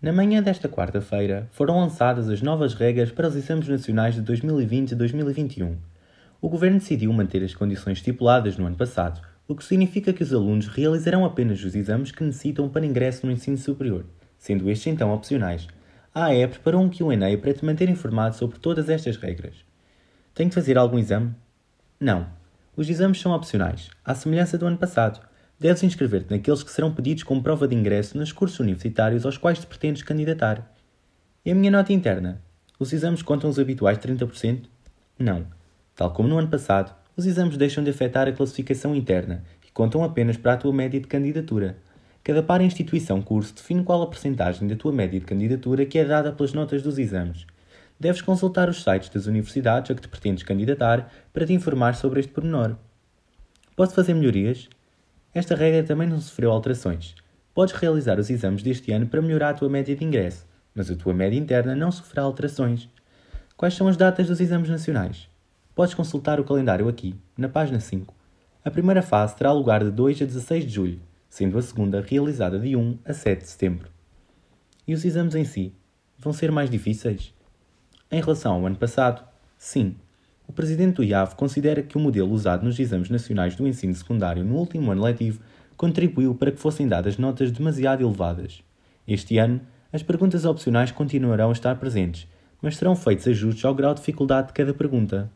Na manhã desta quarta-feira, foram lançadas as novas regras para os exames nacionais de 2020 e 2021. O Governo decidiu manter as condições estipuladas no ano passado, o que significa que os alunos realizarão apenas os exames que necessitam para ingresso no ensino superior, sendo estes então opcionais. A AE preparou um Q&A para te manter informado sobre todas estas regras. Tem que fazer algum exame? Não. Os exames são opcionais, à semelhança do ano passado deves inscrever-te naqueles que serão pedidos como prova de ingresso nos cursos universitários aos quais te pretendes candidatar. E a minha nota interna? Os exames contam os habituais 30%? Não. Tal como no ano passado, os exames deixam de afetar a classificação interna e contam apenas para a tua média de candidatura. Cada par instituição curso define qual a percentagem da tua média de candidatura que é dada pelas notas dos exames. Deves consultar os sites das universidades a que te pretendes candidatar para te informar sobre este pormenor. Posso fazer melhorias? Esta regra também não sofreu alterações. Podes realizar os exames deste ano para melhorar a tua média de ingresso, mas a tua média interna não sofrerá alterações. Quais são as datas dos exames nacionais? Podes consultar o calendário aqui, na página 5. A primeira fase terá lugar de 2 a 16 de julho, sendo a segunda realizada de 1 a 7 de setembro. E os exames em si? Vão ser mais difíceis? Em relação ao ano passado, sim. O presidente do IAV considera que o modelo usado nos exames nacionais do ensino secundário no último ano letivo contribuiu para que fossem dadas notas demasiado elevadas. Este ano, as perguntas opcionais continuarão a estar presentes, mas serão feitos ajustes ao grau de dificuldade de cada pergunta.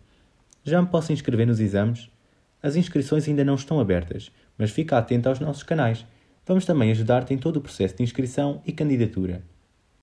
Já me posso inscrever nos exames? As inscrições ainda não estão abertas, mas fica atento aos nossos canais. Vamos também ajudar-te em todo o processo de inscrição e candidatura.